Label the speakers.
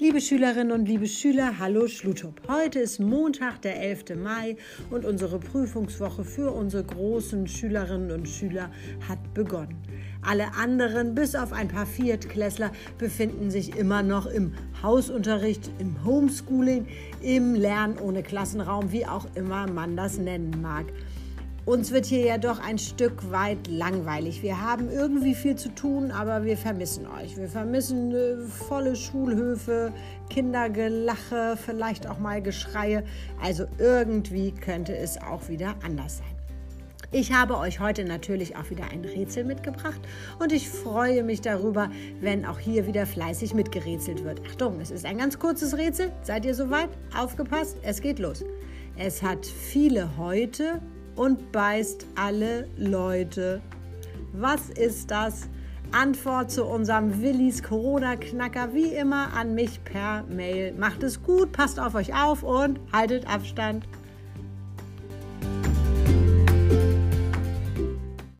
Speaker 1: Liebe Schülerinnen und liebe Schüler, hallo Schlutup. Heute ist Montag, der 11. Mai und unsere Prüfungswoche für unsere großen Schülerinnen und Schüler hat begonnen. Alle anderen, bis auf ein paar Viertklässler, befinden sich immer noch im Hausunterricht, im Homeschooling, im Lernen ohne Klassenraum, wie auch immer man das nennen mag. Uns wird hier ja doch ein Stück weit langweilig. Wir haben irgendwie viel zu tun, aber wir vermissen euch. Wir vermissen äh, volle Schulhöfe, Kindergelache, vielleicht auch mal Geschreie. Also irgendwie könnte es auch wieder anders sein. Ich habe euch heute natürlich auch wieder ein Rätsel mitgebracht und ich freue mich darüber, wenn auch hier wieder fleißig mitgerätselt wird. Achtung, es ist ein ganz kurzes Rätsel. Seid ihr soweit? Aufgepasst, es geht los. Es hat viele heute und beißt alle Leute. Was ist das? Antwort zu unserem Willis Corona-Knacker wie immer an mich per Mail. Macht es gut, passt auf euch auf und haltet Abstand.